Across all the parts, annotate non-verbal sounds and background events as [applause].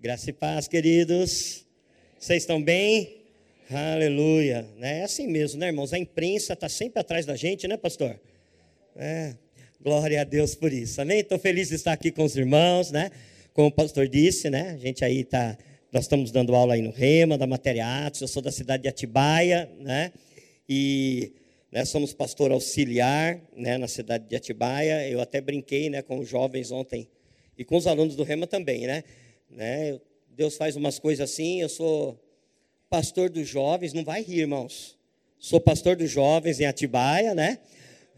Graça e paz, queridos. Vocês estão bem? Aleluia. É assim mesmo, né, irmãos? A imprensa está sempre atrás da gente, né, pastor? É. Glória a Deus por isso. Amém? Estou feliz de estar aqui com os irmãos, né? Como o pastor disse, né? A gente aí está. Nós estamos dando aula aí no Rema, da Matéria Atos. Eu sou da cidade de Atibaia, né? E né, somos pastor auxiliar, né? Na cidade de Atibaia. Eu até brinquei, né? Com os jovens ontem e com os alunos do Rema também, né? Né? Deus faz umas coisas assim. Eu sou pastor dos jovens, não vai rir, irmãos. Sou pastor dos jovens em Atibaia, né?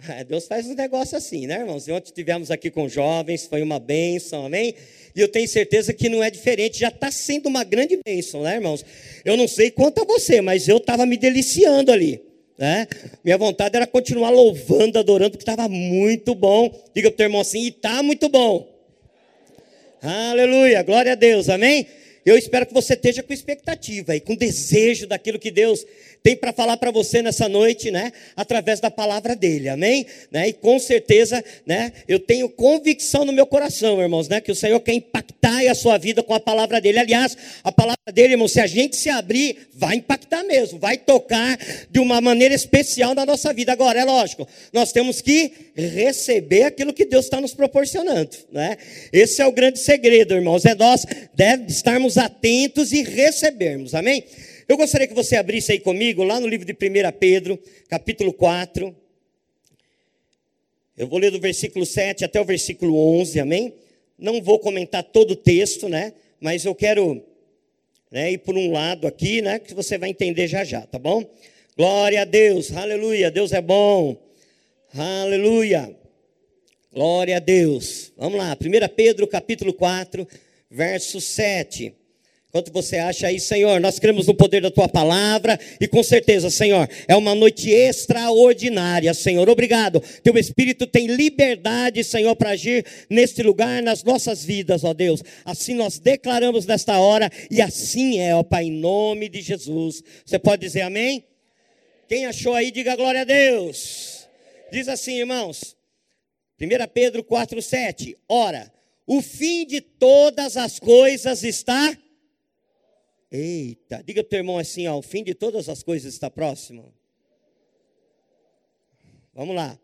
[laughs] Deus faz um negócio assim, né, irmãos? E ontem tivemos aqui com jovens, foi uma bênção, amém? E eu tenho certeza que não é diferente, já está sendo uma grande bênção, né, irmãos? Eu não sei quanto a você, mas eu estava me deliciando ali. Né? Minha vontade era continuar louvando, adorando, porque estava muito bom. Diga para o teu irmão assim, e está muito bom. Aleluia, glória a Deus, amém? Eu espero que você esteja com expectativa e com desejo daquilo que Deus tem para falar para você nessa noite, né? Através da palavra dele, amém? Né? E com certeza, né? Eu tenho convicção no meu coração, irmãos, né? Que o Senhor quer impactar a sua vida com a palavra dele. Aliás, a palavra dele, irmão, se a gente se abrir, vai impactar mesmo, vai tocar de uma maneira especial na nossa vida. Agora, é lógico, nós temos que receber aquilo que Deus está nos proporcionando, né? Esse é o grande segredo, irmãos, é nós devemos estarmos atentos e recebermos, amém? Eu gostaria que você abrisse aí comigo, lá no livro de 1 Pedro, capítulo 4. Eu vou ler do versículo 7 até o versículo 11, amém? Não vou comentar todo o texto, né? Mas eu quero né, ir por um lado aqui, né? Que você vai entender já já, tá bom? Glória a Deus, aleluia, Deus é bom, aleluia, glória a Deus. Vamos lá, 1 Pedro capítulo 4, verso 7. Quanto você acha aí, Senhor? Nós cremos no poder da tua palavra e com certeza, Senhor, é uma noite extraordinária, Senhor. Obrigado. Teu Espírito tem liberdade, Senhor, para agir neste lugar, nas nossas vidas, ó Deus. Assim nós declaramos nesta hora e assim é, ó Pai, em nome de Jesus. Você pode dizer amém? Quem achou aí, diga glória a Deus. Diz assim, irmãos. 1 Pedro 4,7. Ora, o fim de todas as coisas está Eita, diga para o teu irmão assim: ó, o fim de todas as coisas está próximo. Vamos lá.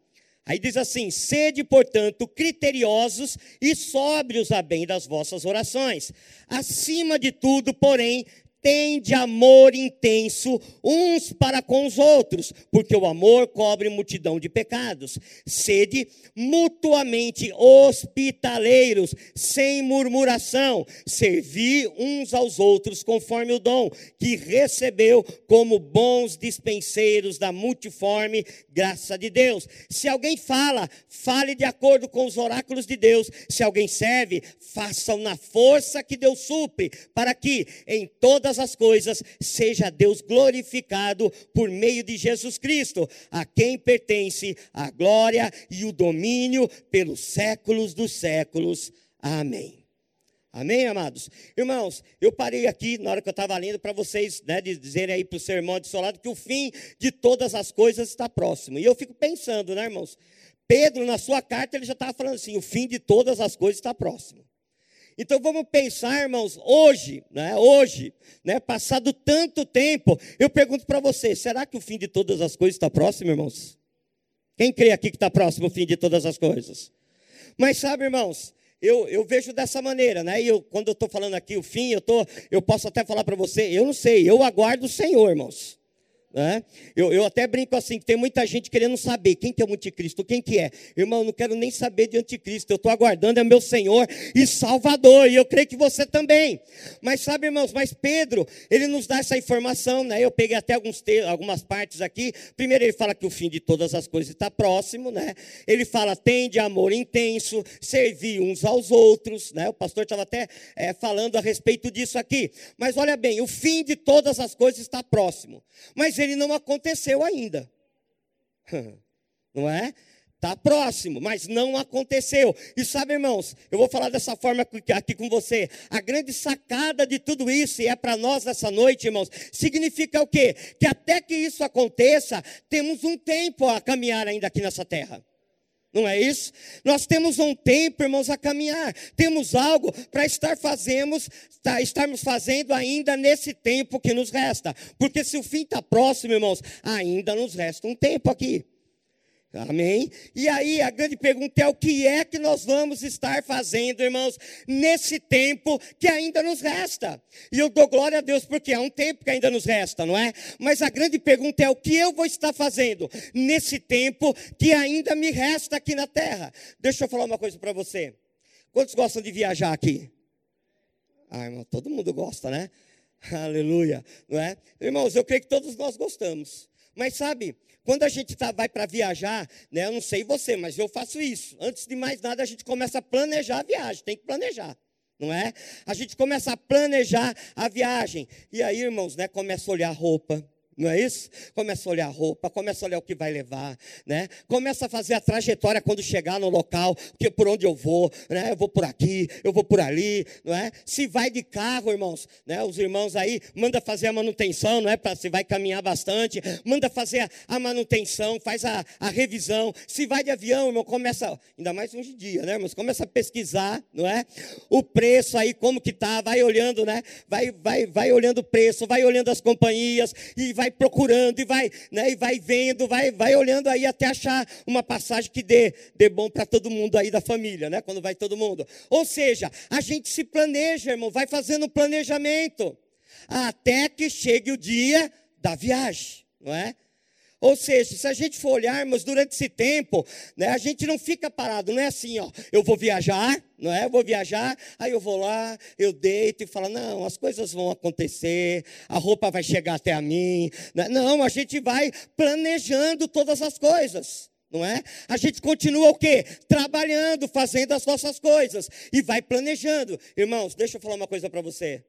Aí diz assim: sede, portanto, criteriosos e sóbrios a bem das vossas orações. Acima de tudo, porém, tende amor intenso uns para com os outros, porque o amor cobre multidão de pecados. Sede mutuamente hospitaleiros, sem murmuração, servi uns aos outros conforme o dom que recebeu como bons dispenseiros da multiforme graça de Deus. Se alguém fala, fale de acordo com os oráculos de Deus. Se alguém serve, façam na força que Deus supre, para que em todas todas as coisas, seja Deus glorificado por meio de Jesus Cristo, a quem pertence a glória e o domínio pelos séculos dos séculos. Amém. Amém, amados? Irmãos, eu parei aqui na hora que eu estava lendo para vocês né, dizerem aí para o sermão de solado que o fim de todas as coisas está próximo. E eu fico pensando, né, irmãos? Pedro, na sua carta, ele já estava falando assim: o fim de todas as coisas está próximo. Então vamos pensar, irmãos, hoje, né? Hoje, né? Passado tanto tempo, eu pergunto para você: será que o fim de todas as coisas está próximo, irmãos? Quem crê aqui que está próximo o fim de todas as coisas? Mas sabe, irmãos, eu, eu vejo dessa maneira, né? E eu, quando eu estou falando aqui o fim, eu, tô, eu posso até falar para você, eu não sei, eu aguardo o Senhor, irmãos. Eu, eu até brinco assim, que tem muita gente querendo saber quem que é o anticristo, quem que é. Irmão, eu não quero nem saber de anticristo, eu estou aguardando, é meu Senhor e Salvador, e eu creio que você também. Mas sabe, irmãos, mas Pedro, ele nos dá essa informação, né? Eu peguei até alguns algumas partes aqui. Primeiro ele fala que o fim de todas as coisas está próximo, né? Ele fala, tem de amor intenso, servir uns aos outros, né? O pastor estava até é, falando a respeito disso aqui. Mas olha bem, o fim de todas as coisas está próximo. Mas ele ele não aconteceu ainda. [laughs] Não é? Está próximo, mas não aconteceu. E sabe, irmãos, eu vou falar dessa forma aqui com você. A grande sacada de tudo isso, e é para nós nessa noite, irmãos, significa o quê? Que até que isso aconteça, temos um tempo a caminhar ainda aqui nessa terra. Não é isso? Nós temos um tempo, irmãos, a caminhar. Temos algo para estar fazemos, tá, estarmos fazendo ainda nesse tempo que nos resta. Porque se o fim está próximo, irmãos, ainda nos resta um tempo aqui. Amém? E aí a grande pergunta é: o que é que nós vamos estar fazendo, irmãos, nesse tempo que ainda nos resta? E eu dou glória a Deus porque é um tempo que ainda nos resta, não é? Mas a grande pergunta é: o que eu vou estar fazendo nesse tempo que ainda me resta aqui na terra? Deixa eu falar uma coisa para você. Quantos gostam de viajar aqui? Ah, irmão, todo mundo gosta, né? [laughs] Aleluia, não é? Irmãos, eu creio que todos nós gostamos. Mas sabe, quando a gente tá, vai para viajar, né, eu não sei você, mas eu faço isso. Antes de mais nada, a gente começa a planejar a viagem, tem que planejar. Não é? A gente começa a planejar a viagem. E aí, irmãos, né, começa a olhar a roupa, não é isso? Começa a olhar a roupa, começa a olhar o que vai levar, né? Começa a fazer a trajetória quando chegar no local, que por onde eu vou, né? Eu vou por aqui, eu vou por ali, não é? Se vai de carro, irmãos, né? Os irmãos aí manda fazer a manutenção, não é? Para se vai caminhar bastante, manda fazer a, manutenção, faz a, a, revisão. Se vai de avião, irmão, começa, ainda mais hoje em dia, né, irmãos? Começa a pesquisar, não é? O preço aí como que tá, vai olhando, né? Vai vai vai olhando o preço, vai olhando as companhias e vai vai procurando e vai, né, e vai vendo, vai, vai olhando aí até achar uma passagem que dê, dê bom para todo mundo aí da família, né? Quando vai todo mundo. Ou seja, a gente se planeja, irmão, vai fazendo um planejamento até que chegue o dia da viagem, não é? Ou seja, se a gente for olharmos durante esse tempo, né, a gente não fica parado, não é assim, ó, eu vou viajar, não é? Eu vou viajar, aí eu vou lá, eu deito e falo, não, as coisas vão acontecer, a roupa vai chegar até a mim. Né? Não, a gente vai planejando todas as coisas. Não é? A gente continua o quê? Trabalhando, fazendo as nossas coisas e vai planejando. Irmãos, deixa eu falar uma coisa para você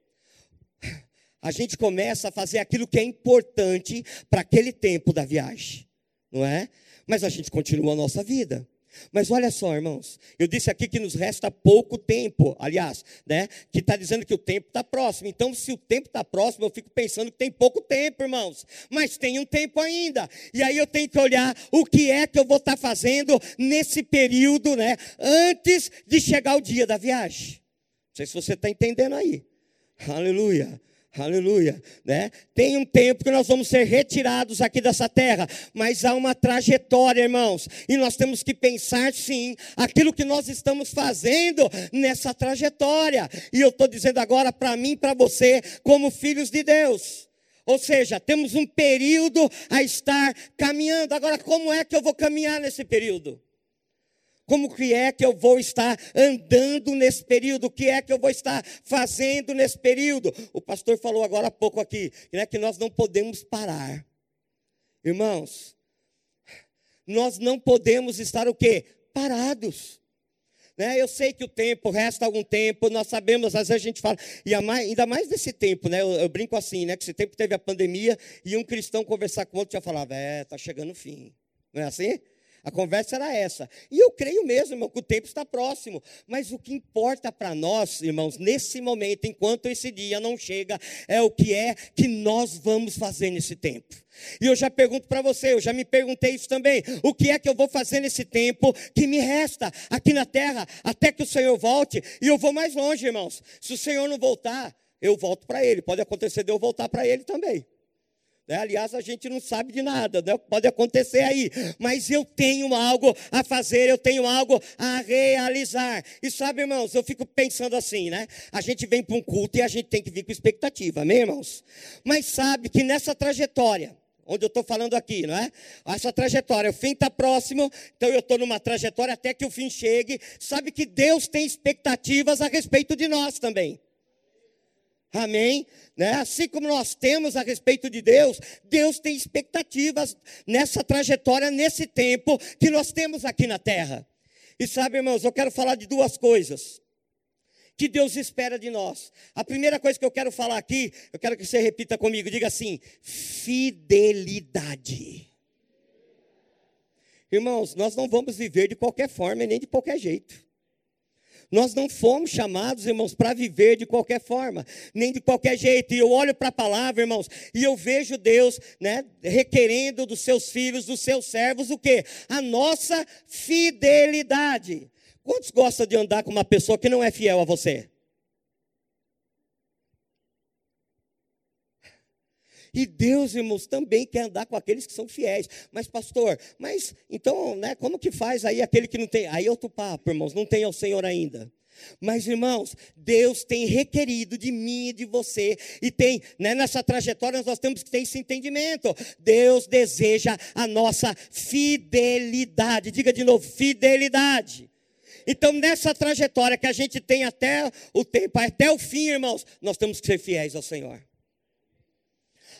a gente começa a fazer aquilo que é importante para aquele tempo da viagem, não é? Mas a gente continua a nossa vida. Mas olha só, irmãos, eu disse aqui que nos resta pouco tempo, aliás, né? Que está dizendo que o tempo está próximo. Então, se o tempo está próximo, eu fico pensando que tem pouco tempo, irmãos. Mas tem um tempo ainda. E aí eu tenho que olhar o que é que eu vou estar tá fazendo nesse período, né? Antes de chegar o dia da viagem. Não sei se você está entendendo aí. Aleluia. Aleluia, né? Tem um tempo que nós vamos ser retirados aqui dessa terra, mas há uma trajetória, irmãos, e nós temos que pensar sim aquilo que nós estamos fazendo nessa trajetória. E eu estou dizendo agora para mim, para você, como filhos de Deus. Ou seja, temos um período a estar caminhando. Agora, como é que eu vou caminhar nesse período? Como que é que eu vou estar andando nesse período? O que é que eu vou estar fazendo nesse período? O pastor falou agora há pouco aqui, né, que nós não podemos parar. Irmãos, nós não podemos estar o quê? Parados. Né? Eu sei que o tempo, resta algum tempo, nós sabemos, às vezes a gente fala, e ainda mais nesse tempo, né? Eu, eu, brinco assim, né? Que esse tempo teve a pandemia e um cristão conversar com outro já falava, é, está chegando o fim. Não é assim? A conversa era essa. E eu creio mesmo, irmão, que o tempo está próximo. Mas o que importa para nós, irmãos, nesse momento, enquanto esse dia não chega, é o que é que nós vamos fazer nesse tempo. E eu já pergunto para você, eu já me perguntei isso também. O que é que eu vou fazer nesse tempo que me resta aqui na terra, até que o Senhor volte? E eu vou mais longe, irmãos. Se o Senhor não voltar, eu volto para Ele. Pode acontecer de eu voltar para Ele também. Né? Aliás, a gente não sabe de nada, né? pode acontecer aí, mas eu tenho algo a fazer, eu tenho algo a realizar. E sabe, irmãos, eu fico pensando assim, né? A gente vem para um culto e a gente tem que vir com expectativa, amém, irmãos? Mas sabe que nessa trajetória, onde eu estou falando aqui, não é? Essa trajetória, o fim está próximo, então eu estou numa trajetória até que o fim chegue. Sabe que Deus tem expectativas a respeito de nós também. Amém? Né? Assim como nós temos a respeito de Deus, Deus tem expectativas nessa trajetória, nesse tempo que nós temos aqui na terra. E sabe, irmãos, eu quero falar de duas coisas que Deus espera de nós. A primeira coisa que eu quero falar aqui, eu quero que você repita comigo, diga assim: fidelidade. Irmãos, nós não vamos viver de qualquer forma e nem de qualquer jeito. Nós não fomos chamados, irmãos, para viver de qualquer forma, nem de qualquer jeito. E eu olho para a palavra, irmãos, e eu vejo Deus, né, requerendo dos seus filhos, dos seus servos, o quê? A nossa fidelidade. Quantos gostam de andar com uma pessoa que não é fiel a você? E Deus, irmãos, também quer andar com aqueles que são fiéis. Mas, pastor, mas então, né, como que faz aí aquele que não tem? Aí é outro papo, irmãos, não tem ao Senhor ainda. Mas, irmãos, Deus tem requerido de mim e de você, e tem, né, nessa trajetória nós temos que ter esse entendimento. Deus deseja a nossa fidelidade. Diga de novo, fidelidade. Então, nessa trajetória que a gente tem até o tempo, até o fim, irmãos, nós temos que ser fiéis ao Senhor.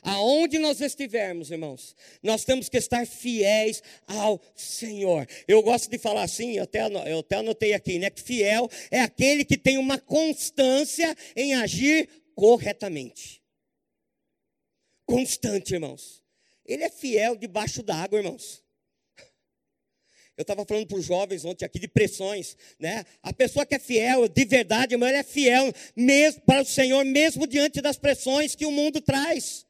Aonde nós estivermos, irmãos, nós temos que estar fiéis ao Senhor. Eu gosto de falar assim, eu até, eu até anotei aqui, né? Que fiel é aquele que tem uma constância em agir corretamente. Constante, irmãos. Ele é fiel debaixo d'água, irmãos. Eu estava falando para os jovens ontem aqui de pressões, né? A pessoa que é fiel, de verdade, irmão, ela é fiel mesmo para o Senhor, mesmo diante das pressões que o mundo traz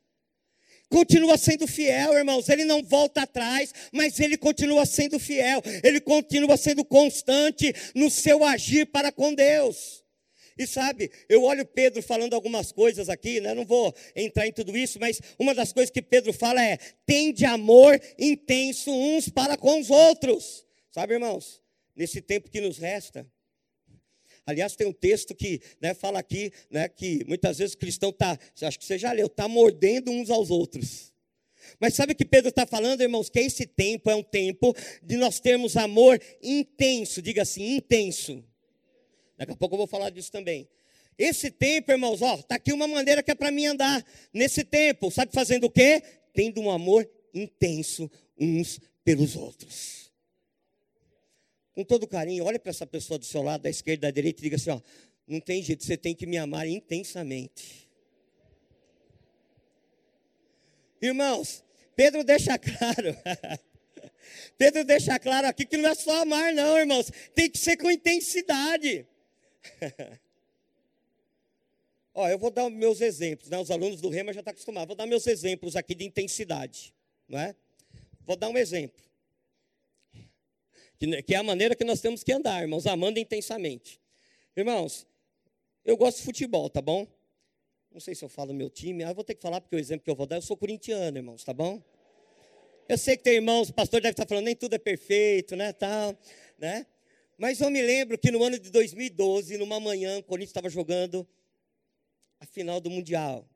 continua sendo fiel, irmãos. Ele não volta atrás, mas ele continua sendo fiel. Ele continua sendo constante no seu agir para com Deus. E sabe, eu olho Pedro falando algumas coisas aqui, né? Não vou entrar em tudo isso, mas uma das coisas que Pedro fala é: tem de amor intenso uns para com os outros. Sabe, irmãos? Nesse tempo que nos resta, Aliás, tem um texto que né, fala aqui né, que muitas vezes o cristão está, acho que você já leu, está mordendo uns aos outros. Mas sabe o que Pedro está falando, irmãos? Que esse tempo é um tempo de nós termos amor intenso, diga assim, intenso. Daqui a pouco eu vou falar disso também. Esse tempo, irmãos, ó, está aqui uma maneira que é para mim andar nesse tempo. Sabe fazendo o quê? Tendo um amor intenso uns pelos outros com todo carinho, olhe para essa pessoa do seu lado, da esquerda, da direita, e diga assim: ó, não tem jeito, você tem que me amar intensamente. Irmãos, Pedro deixa [laughs] claro. Pedro deixa claro aqui que não é só amar, não, irmãos. Tem que ser com intensidade. [laughs] Ó, eu vou dar meus exemplos, né? Os alunos do Rema já estão acostumados. Vou dar meus exemplos aqui de intensidade, não é? Vou dar um exemplo que, é a maneira que nós temos que andar, irmãos, amando intensamente. Irmãos, eu gosto de futebol, tá bom? Não sei se eu falo meu time, ah, vou ter que falar porque o exemplo que eu vou dar, eu sou corintiano, irmãos, tá bom? Eu sei que tem irmãos, o pastor deve estar falando, nem tudo é perfeito, né, tal, né? Mas eu me lembro que no ano de 2012, numa manhã, o Corinthians estava jogando a final do Mundial,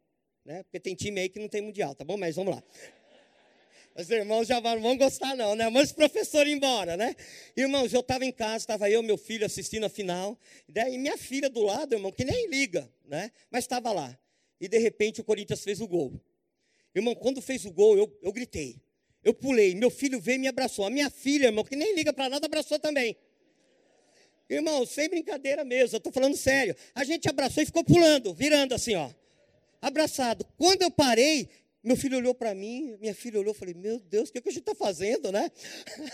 né? Porque tem time aí que não tem Mundial, tá bom? Mas vamos lá. Os irmãos já não vão gostar, não, né? Manda os professores embora, né? Irmãos, eu estava em casa, estava eu, meu filho assistindo a final. Daí minha filha do lado, irmão, que nem liga, né? Mas estava lá. E de repente o Corinthians fez o gol. Irmão, quando fez o gol, eu, eu gritei. Eu pulei. Meu filho veio e me abraçou. A minha filha, irmão, que nem liga para nada, abraçou também. Irmão, sem brincadeira mesmo, eu estou falando sério. A gente abraçou e ficou pulando, virando assim, ó. Abraçado. Quando eu parei, meu filho olhou para mim, minha filha olhou, falei, meu Deus, o que, é que a gente está fazendo, né?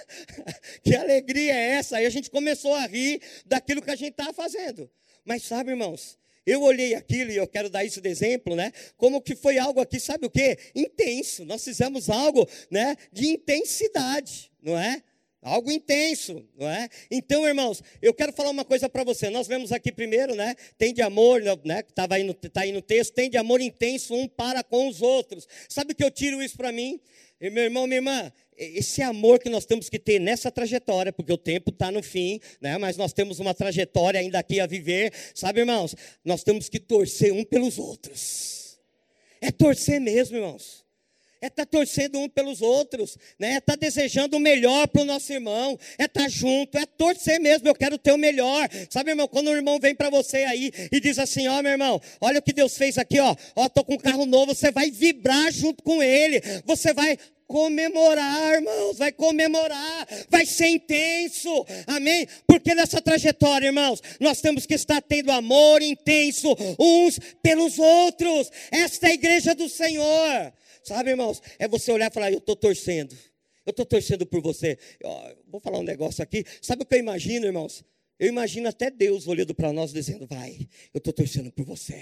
[laughs] que alegria é essa? Aí a gente começou a rir daquilo que a gente estava fazendo. Mas sabe, irmãos, eu olhei aquilo e eu quero dar isso de exemplo, né? Como que foi algo aqui, sabe o quê? Intenso. Nós fizemos algo, né, de intensidade, não é? Algo intenso, não é? Então, irmãos, eu quero falar uma coisa para você. Nós vemos aqui primeiro, né? Tem de amor, né? Que aí, no, tá aí no texto, tem de amor intenso um para com os outros. Sabe o que eu tiro isso para mim? E meu irmão, minha irmã, esse amor que nós temos que ter nessa trajetória, porque o tempo está no fim, né? mas nós temos uma trajetória ainda aqui a viver, sabe, irmãos? Nós temos que torcer um pelos outros. É torcer mesmo, irmãos é estar tá torcendo um pelos outros, né? é estar tá desejando o melhor para o nosso irmão, é estar tá junto, é torcer mesmo, eu quero ter o melhor. Sabe, irmão, quando o irmão vem para você aí e diz assim: Ó, oh, meu irmão, olha o que Deus fez aqui, ó, ó, tô com um carro novo, você vai vibrar junto com ele, você vai comemorar, irmãos, vai comemorar, vai ser intenso, amém? Porque nessa trajetória, irmãos, nós temos que estar tendo amor intenso uns pelos outros, esta é a igreja do Senhor. Sabe, irmãos? É você olhar e falar: Eu estou torcendo. Eu estou torcendo por você. Eu, vou falar um negócio aqui. Sabe o que eu imagino, irmãos? Eu imagino até Deus olhando para nós dizendo: Vai, eu estou torcendo por você.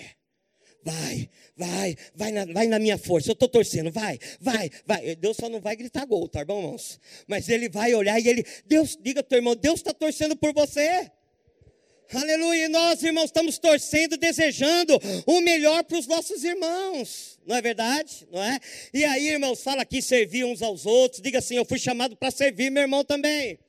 Vai, vai, vai na, vai na minha força. Eu estou torcendo, vai, vai, vai. Deus só não vai gritar gol, tá bom, irmãos? Mas ele vai olhar e ele, Deus, diga teu irmão, Deus está torcendo por você. Aleluia. E nós, irmãos, estamos torcendo, desejando o melhor para os nossos irmãos. Não é verdade? Não é? E aí, irmãos, fala aqui servir uns aos outros. Diga assim: eu fui chamado para servir meu irmão também.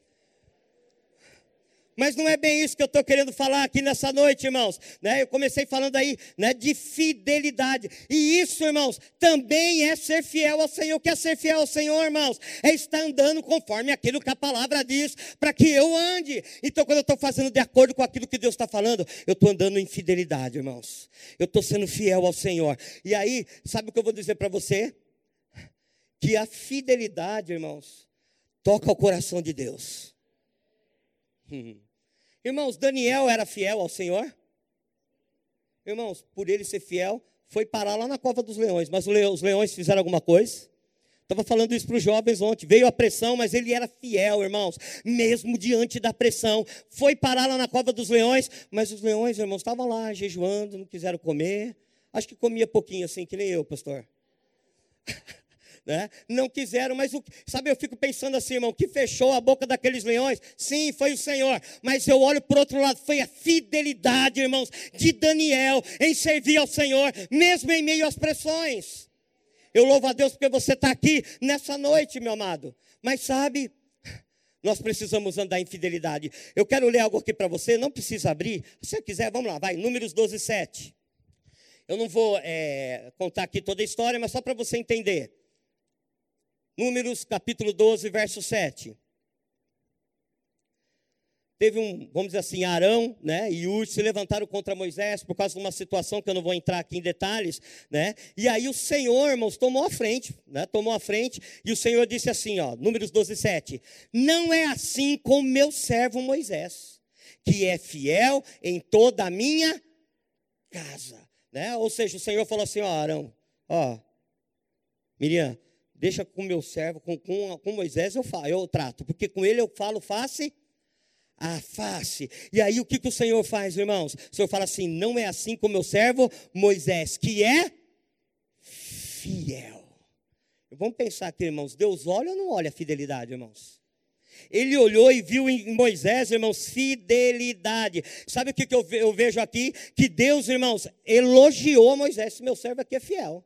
Mas não é bem isso que eu estou querendo falar aqui nessa noite, irmãos. Né? Eu comecei falando aí né, de fidelidade. E isso, irmãos, também é ser fiel ao Senhor. O que é ser fiel ao Senhor, irmãos? É estar andando conforme aquilo que a palavra diz, para que eu ande. Então, quando eu estou fazendo de acordo com aquilo que Deus está falando, eu estou andando em fidelidade, irmãos. Eu estou sendo fiel ao Senhor. E aí, sabe o que eu vou dizer para você? Que a fidelidade, irmãos, toca o coração de Deus. Hum. Irmãos, Daniel era fiel ao Senhor? Irmãos, por ele ser fiel, foi parar lá na cova dos leões. Mas os leões fizeram alguma coisa? Estava falando isso para os jovens ontem. Veio a pressão, mas ele era fiel, irmãos. Mesmo diante da pressão. Foi parar lá na cova dos leões. Mas os leões, irmãos, estavam lá jejuando, não quiseram comer. Acho que comia pouquinho assim, que nem eu, pastor. [laughs] né? Não quiseram, mas o, sabe, eu fico pensando assim, irmão, que fechou a boca daqueles leões? Sim, foi o Senhor. Mas eu olho por outro lado, foi a fidelidade, irmãos, de Daniel em servir ao Senhor, mesmo em meio às pressões. Eu louvo a Deus porque você está aqui nessa noite, meu amado. Mas sabe, nós precisamos andar em fidelidade. Eu quero ler algo aqui para você, não precisa abrir. Se você quiser, vamos lá, vai. Números 12, 7. Eu não vou é, contar aqui toda a história, mas só para você entender. Números capítulo 12, verso 7. Teve um, vamos dizer assim, Arão né, e Ur se levantaram contra Moisés por causa de uma situação que eu não vou entrar aqui em detalhes. Né, e aí o Senhor, irmãos, tomou a frente, né, tomou a frente, e o Senhor disse assim, ó, Números 12, 7. Não é assim com meu servo Moisés, que é fiel em toda a minha casa. Né? Ou seja, o Senhor falou assim, ó, Arão, ó, Miriam, deixa com meu servo, com, com, com Moisés eu, falo, eu trato, porque com ele eu falo face a face. E aí o que, que o Senhor faz, irmãos? O Senhor fala assim: não é assim com meu servo Moisés, que é fiel. Vamos pensar aqui, irmãos: Deus olha ou não olha a fidelidade, irmãos? Ele olhou e viu em Moisés, irmãos, fidelidade. Sabe o que, que eu vejo aqui? Que Deus, irmãos, elogiou Moisés. Meu servo aqui é fiel.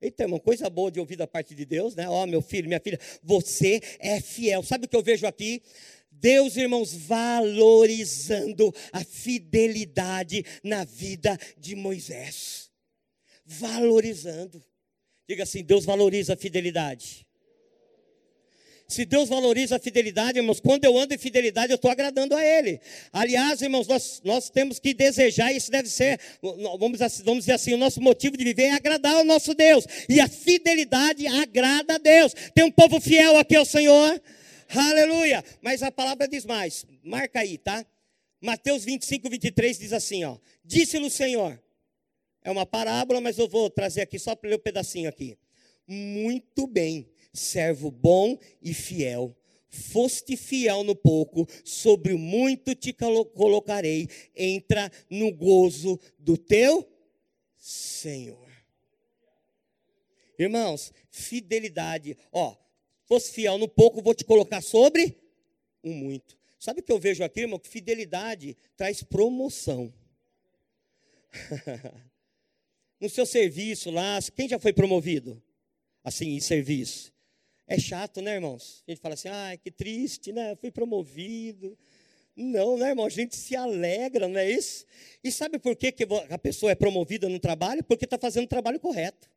Eita, irmão, coisa boa de ouvir da parte de Deus, né? Ó, oh, meu filho, minha filha, você é fiel. Sabe o que eu vejo aqui? Deus, irmãos, valorizando a fidelidade na vida de Moisés. Valorizando. Diga assim: Deus valoriza a fidelidade. Se Deus valoriza a fidelidade, irmãos, quando eu ando em fidelidade, eu estou agradando a Ele. Aliás, irmãos, nós, nós temos que desejar, isso deve ser, vamos, vamos dizer assim, o nosso motivo de viver é agradar ao nosso Deus. E a fidelidade agrada a Deus. Tem um povo fiel aqui ao Senhor. Aleluia. Mas a palavra diz mais. Marca aí, tá? Mateus 25, 23 diz assim, ó. Disse-lhe o Senhor. É uma parábola, mas eu vou trazer aqui só para ler um pedacinho aqui. Muito bem servo bom e fiel. Foste fiel no pouco, sobre o muito te colocarei. Entra no gozo do teu Senhor. Irmãos, fidelidade. Ó, fosse fiel no pouco, vou te colocar sobre o muito. Sabe o que eu vejo aqui, irmão? Que fidelidade traz promoção. [laughs] no seu serviço lá, quem já foi promovido? Assim, em serviço. É chato, né, irmãos? A gente fala assim, ai, que triste, né? Eu fui promovido. Não, né, irmão? A gente se alegra, não é isso? E sabe por que, que a pessoa é promovida no trabalho? Porque está fazendo o trabalho correto.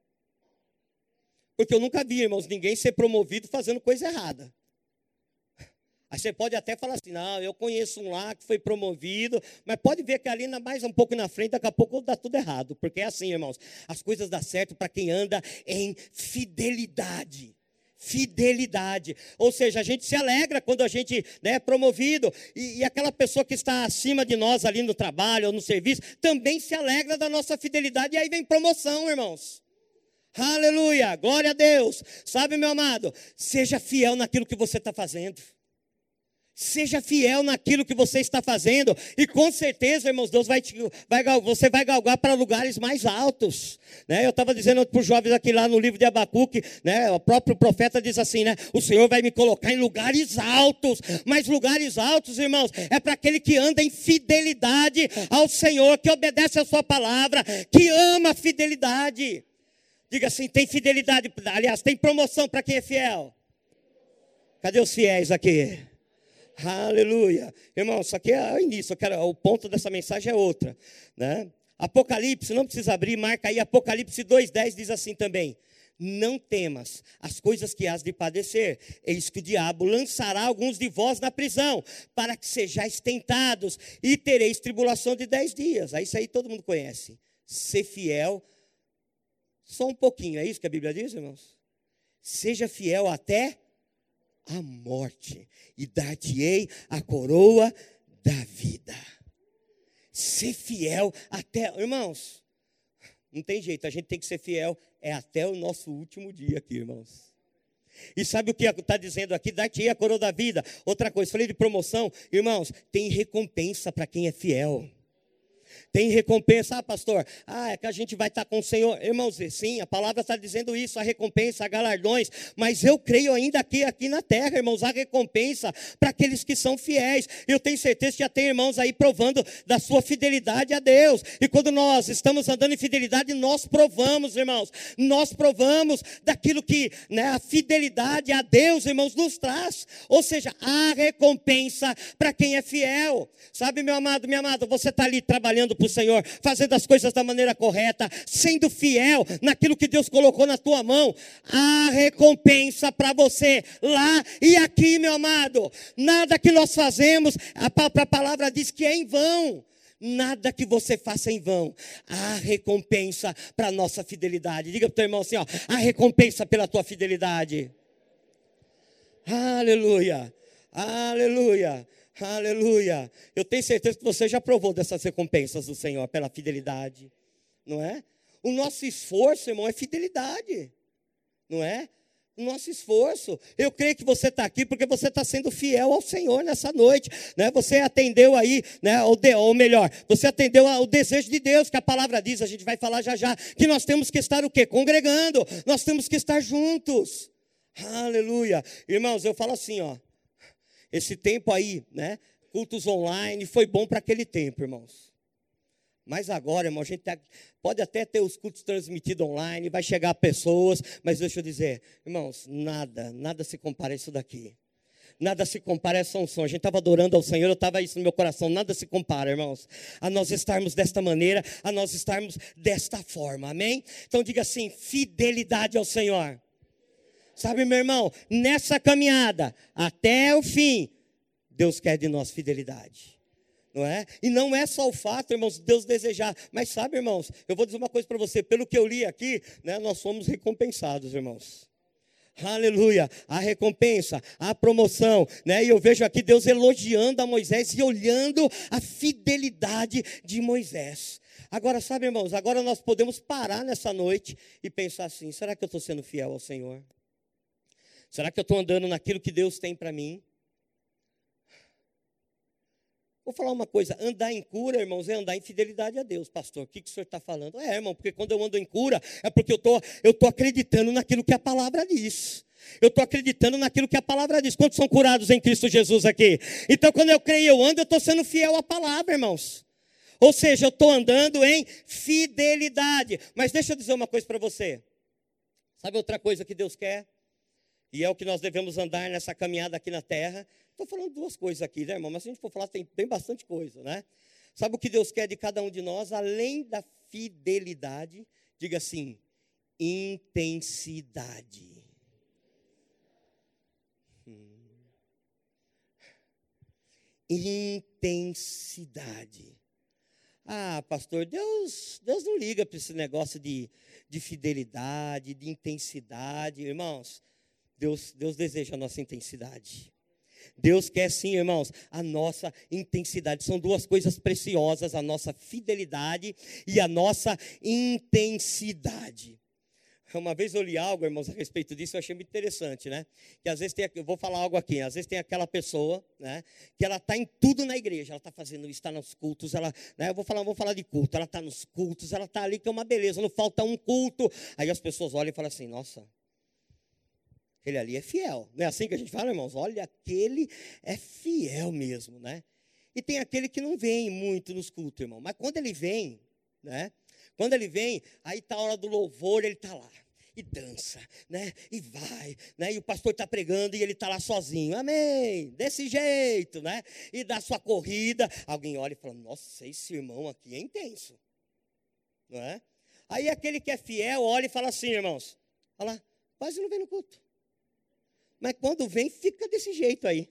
Porque eu nunca vi, irmãos, ninguém ser promovido fazendo coisa errada. Aí você pode até falar assim, não, eu conheço um lá que foi promovido, mas pode ver que ali mais um pouco na frente, daqui a pouco dá tudo errado. Porque é assim, irmãos, as coisas dão certo para quem anda em fidelidade fidelidade. Ou seja, a gente se alegra quando a gente né, é promovido. E, e, aquela pessoa que está acima de nós ali no trabalho ou no serviço também se alegra da nossa fidelidade. E aí vem promoção, irmãos. Aleluia, glória a Deus. Sabe, meu amado, seja fiel naquilo que você está fazendo. Seja fiel naquilo que você está fazendo. E com certeza, irmãos, Deus vai, te, vai você vai galgar para lugares mais altos. Né? Eu estava dizendo para os jovens aqui lá no livro de Abacuque, né? o próprio profeta diz assim, né? O Senhor vai me colocar em lugares altos. Mas lugares altos, irmãos, é para aquele que anda em fidelidade ao Senhor, que obedece a sua palavra, que ama a fidelidade. Diga assim, tem fidelidade, aliás, tem promoção para quem é fiel. Cadê os fiéis aqui? Aleluia. Irmão, isso aqui é o início, quero, o ponto dessa mensagem é outra. Né? Apocalipse, não precisa abrir, marca aí, Apocalipse 2,10 diz assim também. Não temas as coisas que has de padecer, eis que o diabo lançará alguns de vós na prisão, para que sejais tentados, e tereis tribulação de dez dias. Aí isso aí todo mundo conhece. Ser fiel, só um pouquinho, é isso que a Bíblia diz, irmãos? Seja fiel até a morte, e dar-te-ei a coroa da vida. Ser fiel até, irmãos, não tem jeito, a gente tem que ser fiel, é até o nosso último dia aqui, irmãos. E sabe o que está dizendo aqui? Dar-te-ei a coroa da vida. Outra coisa, falei de promoção, irmãos, tem recompensa para quem é fiel. Tem recompensa, ah, pastor, ah, é que a gente vai estar com o Senhor. Irmãos, sim, a palavra está dizendo isso, a recompensa, a galardões, mas eu creio ainda aqui, aqui na terra, irmãos, a recompensa para aqueles que são fiéis. Eu tenho certeza que já tem irmãos aí provando da sua fidelidade a Deus. E quando nós estamos andando em fidelidade, nós provamos, irmãos, nós provamos daquilo que né, a fidelidade a Deus, irmãos, nos traz. Ou seja, a recompensa para quem é fiel. Sabe, meu amado, minha amada, você está ali trabalhando trabalhando para o Senhor, fazendo as coisas da maneira correta, sendo fiel naquilo que Deus colocou na tua mão, a recompensa para você lá e aqui, meu amado. Nada que nós fazemos, a própria palavra diz que é em vão. Nada que você faça em vão. A recompensa para a nossa fidelidade. Diga para o teu irmão assim: ó, a recompensa pela tua fidelidade. Aleluia. Aleluia. Aleluia. Eu tenho certeza que você já provou dessas recompensas do Senhor pela fidelidade, não é? O nosso esforço, irmão, é fidelidade, não é? O nosso esforço. Eu creio que você está aqui porque você está sendo fiel ao Senhor nessa noite. Né? Você atendeu aí, né, ou, de, ou melhor, você atendeu ao desejo de Deus, que a palavra diz, a gente vai falar já já, que nós temos que estar o quê? Congregando, nós temos que estar juntos. Aleluia. Irmãos, eu falo assim, ó. Esse tempo aí, né? Cultos online, foi bom para aquele tempo, irmãos. Mas agora, irmão, a gente tá, pode até ter os cultos transmitidos online, vai chegar pessoas, mas deixa eu dizer, irmãos, nada, nada se compara a isso daqui. Nada se compara a essa unção. A gente estava adorando ao Senhor, eu estava isso no meu coração. Nada se compara, irmãos, a nós estarmos desta maneira, a nós estarmos desta forma. Amém? Então diga assim: fidelidade ao Senhor. Sabe, meu irmão, nessa caminhada até o fim, Deus quer de nós fidelidade. Não é? E não é só o fato, irmãos, de Deus desejar. Mas sabe, irmãos, eu vou dizer uma coisa para você. Pelo que eu li aqui, né, nós somos recompensados, irmãos. Aleluia, a recompensa, a promoção, né? E eu vejo aqui Deus elogiando a Moisés e olhando a fidelidade de Moisés. Agora, sabe, irmãos, agora nós podemos parar nessa noite e pensar assim: será que eu estou sendo fiel ao Senhor? Será que eu estou andando naquilo que Deus tem para mim? Vou falar uma coisa: andar em cura, irmãos, é andar em fidelidade a Deus, pastor. O que, que o senhor está falando? É, irmão, porque quando eu ando em cura, é porque eu tô, estou tô acreditando naquilo que a palavra diz. Eu estou acreditando naquilo que a palavra diz. Quantos são curados em Cristo Jesus aqui? Então, quando eu creio, eu ando, eu estou sendo fiel à palavra, irmãos. Ou seja, eu estou andando em fidelidade. Mas deixa eu dizer uma coisa para você. Sabe outra coisa que Deus quer? E é o que nós devemos andar nessa caminhada aqui na terra. Estou falando duas coisas aqui, né, irmão? Mas se a gente for falar, tem, tem bastante coisa, né? Sabe o que Deus quer de cada um de nós? Além da fidelidade, diga assim, intensidade. Hum. Intensidade. Ah, pastor, Deus, Deus não liga para esse negócio de, de fidelidade, de intensidade. Irmãos, Deus, Deus deseja a nossa intensidade. Deus quer sim, irmãos, a nossa intensidade. São duas coisas preciosas: a nossa fidelidade e a nossa intensidade. Uma vez eu li algo, irmãos, a respeito disso, eu achei muito interessante, né? Que às vezes tem, eu vou falar algo aqui, às vezes tem aquela pessoa, né? Que ela está em tudo na igreja, ela está fazendo isso, está nos cultos, ela, né? Eu vou falar, vou falar de culto, ela está nos cultos, ela está ali que é uma beleza, não falta um culto. Aí as pessoas olham e falam assim, nossa, aquele ali é fiel. Não é assim que a gente fala, irmãos? Olha, aquele é fiel mesmo, né? E tem aquele que não vem muito nos cultos, irmão. Mas quando ele vem, né? Quando ele vem, aí está a hora do louvor, ele está lá. E dança, né? E vai, né? E o pastor está pregando e ele está lá sozinho. Amém. Desse jeito, né? E dá sua corrida. Alguém olha e fala: Nossa, esse irmão aqui é intenso. Não é? Aí aquele que é fiel olha e fala assim, irmãos: Olha lá, quase não vem no culto. Mas quando vem, fica desse jeito aí.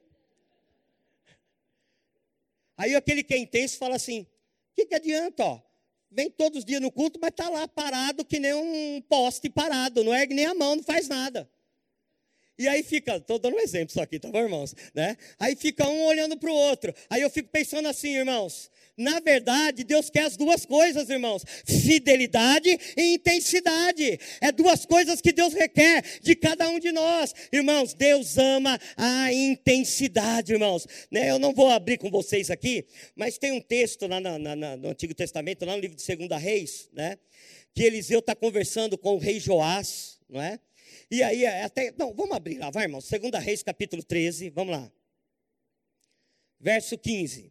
Aí aquele que é intenso fala assim: O que, que adianta, ó? vem todos os dias no culto, mas está lá parado que nem um poste parado, não ergue nem a mão, não faz nada. E aí fica, estou dando um exemplo só aqui, tá bom, irmãos? Né? Aí fica um olhando para o outro. Aí eu fico pensando assim, irmãos, na verdade, Deus quer as duas coisas, irmãos: fidelidade e intensidade. É duas coisas que Deus requer de cada um de nós. Irmãos, Deus ama a intensidade, irmãos. Né? Eu não vou abrir com vocês aqui, mas tem um texto lá na, na, no Antigo Testamento, lá no livro de Segunda Reis, né? que Eliseu está conversando com o rei Joás, não é? E aí, é até. Não, vamos abrir lá, vai, irmão. Segunda Reis, capítulo 13, vamos lá. Verso 15.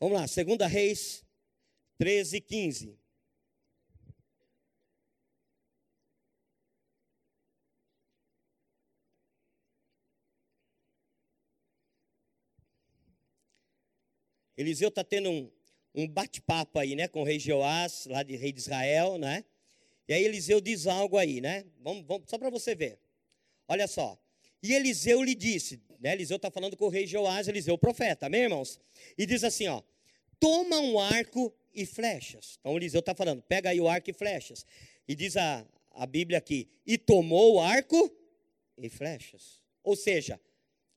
Vamos lá, 2 Reis 13, 15. Eliseu está tendo um, um bate-papo aí, né, com o rei Joás, lá de rei de Israel, né? E aí Eliseu diz algo aí, né? Vamos, vamos só para você ver. Olha só. E Eliseu lhe disse, né? Eliseu está falando com o rei Joás, Eliseu o profeta, amém, irmãos? E diz assim, ó toma um arco e flechas. Então Eliseu está falando, pega aí o arco e flechas. E diz a, a Bíblia aqui, e tomou o arco e flechas. Ou seja,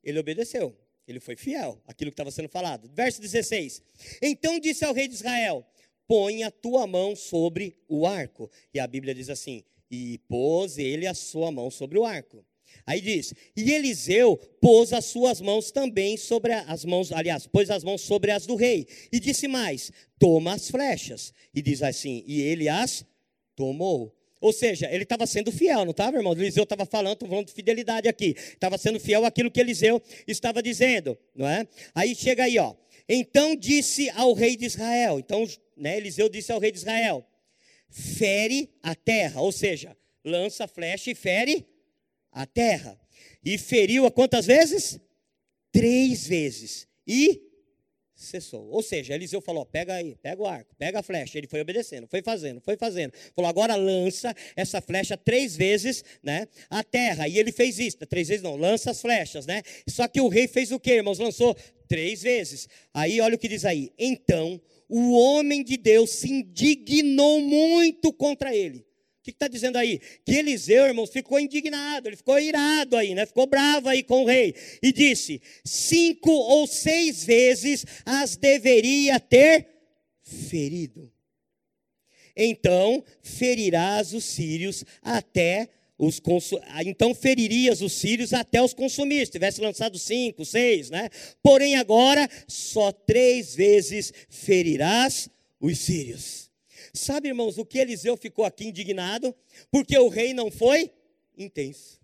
ele obedeceu, ele foi fiel àquilo que estava sendo falado. Verso 16: Então disse ao rei de Israel: Põe a tua mão sobre o arco. E a Bíblia diz assim: E pôs ele a sua mão sobre o arco. Aí diz: E Eliseu pôs as suas mãos também sobre as mãos, aliás, pôs as mãos sobre as do rei. E disse mais: Toma as flechas. E diz assim: E ele as tomou. Ou seja, ele estava sendo fiel, não estava, irmão? Eliseu estava falando, estou falando de fidelidade aqui. Estava sendo fiel àquilo que Eliseu estava dizendo, não é? Aí chega aí, ó. Então disse ao rei de Israel. Então, né, Eliseu disse ao rei de Israel: Fere a terra, ou seja, lança a flecha e fere a terra. E feriu a quantas vezes? Três vezes. E cessou. Ou seja, Eliseu falou: pega aí, pega o arco, pega a flecha. Ele foi obedecendo, foi fazendo, foi fazendo. Falou: agora lança essa flecha três vezes, né? A terra. E ele fez isso, três vezes não, lança as flechas, né? Só que o rei fez o que, irmãos? Lançou três vezes. Aí olha o que diz aí. Então o homem de Deus se indignou muito contra ele que está dizendo aí? Que Eliseu, irmãos, ficou indignado, ele ficou irado aí, né? Ficou bravo aí com o rei. E disse: cinco ou seis vezes as deveria ter ferido. Então ferirás os sírios até os então feririas os sírios até os consumir. Se tivesse lançado cinco, seis, né? Porém agora só três vezes ferirás os sírios. Sabe, irmãos, o que Eliseu ficou aqui indignado? Porque o rei não foi intenso.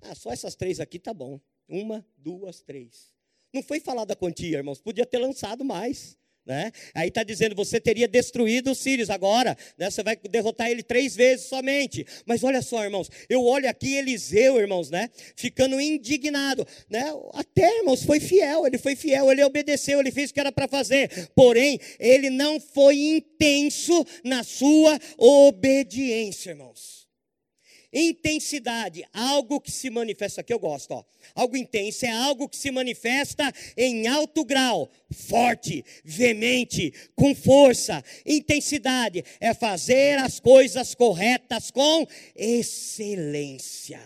Ah, só essas três aqui tá bom. Uma, duas, três. Não foi falado a quantia, irmãos. Podia ter lançado mais. Né? Aí está dizendo, você teria destruído os sírios agora, né? você vai derrotar ele três vezes somente. Mas olha só, irmãos, eu olho aqui Eliseu, irmãos, né? Ficando indignado, né? Até, irmãos, foi fiel, ele foi fiel, ele obedeceu, ele fez o que era para fazer. Porém, ele não foi intenso na sua obediência, irmãos. Intensidade, algo que se manifesta, aqui eu gosto, ó. Algo intenso é algo que se manifesta em alto grau, forte, veemente, com força. Intensidade é fazer as coisas corretas com excelência.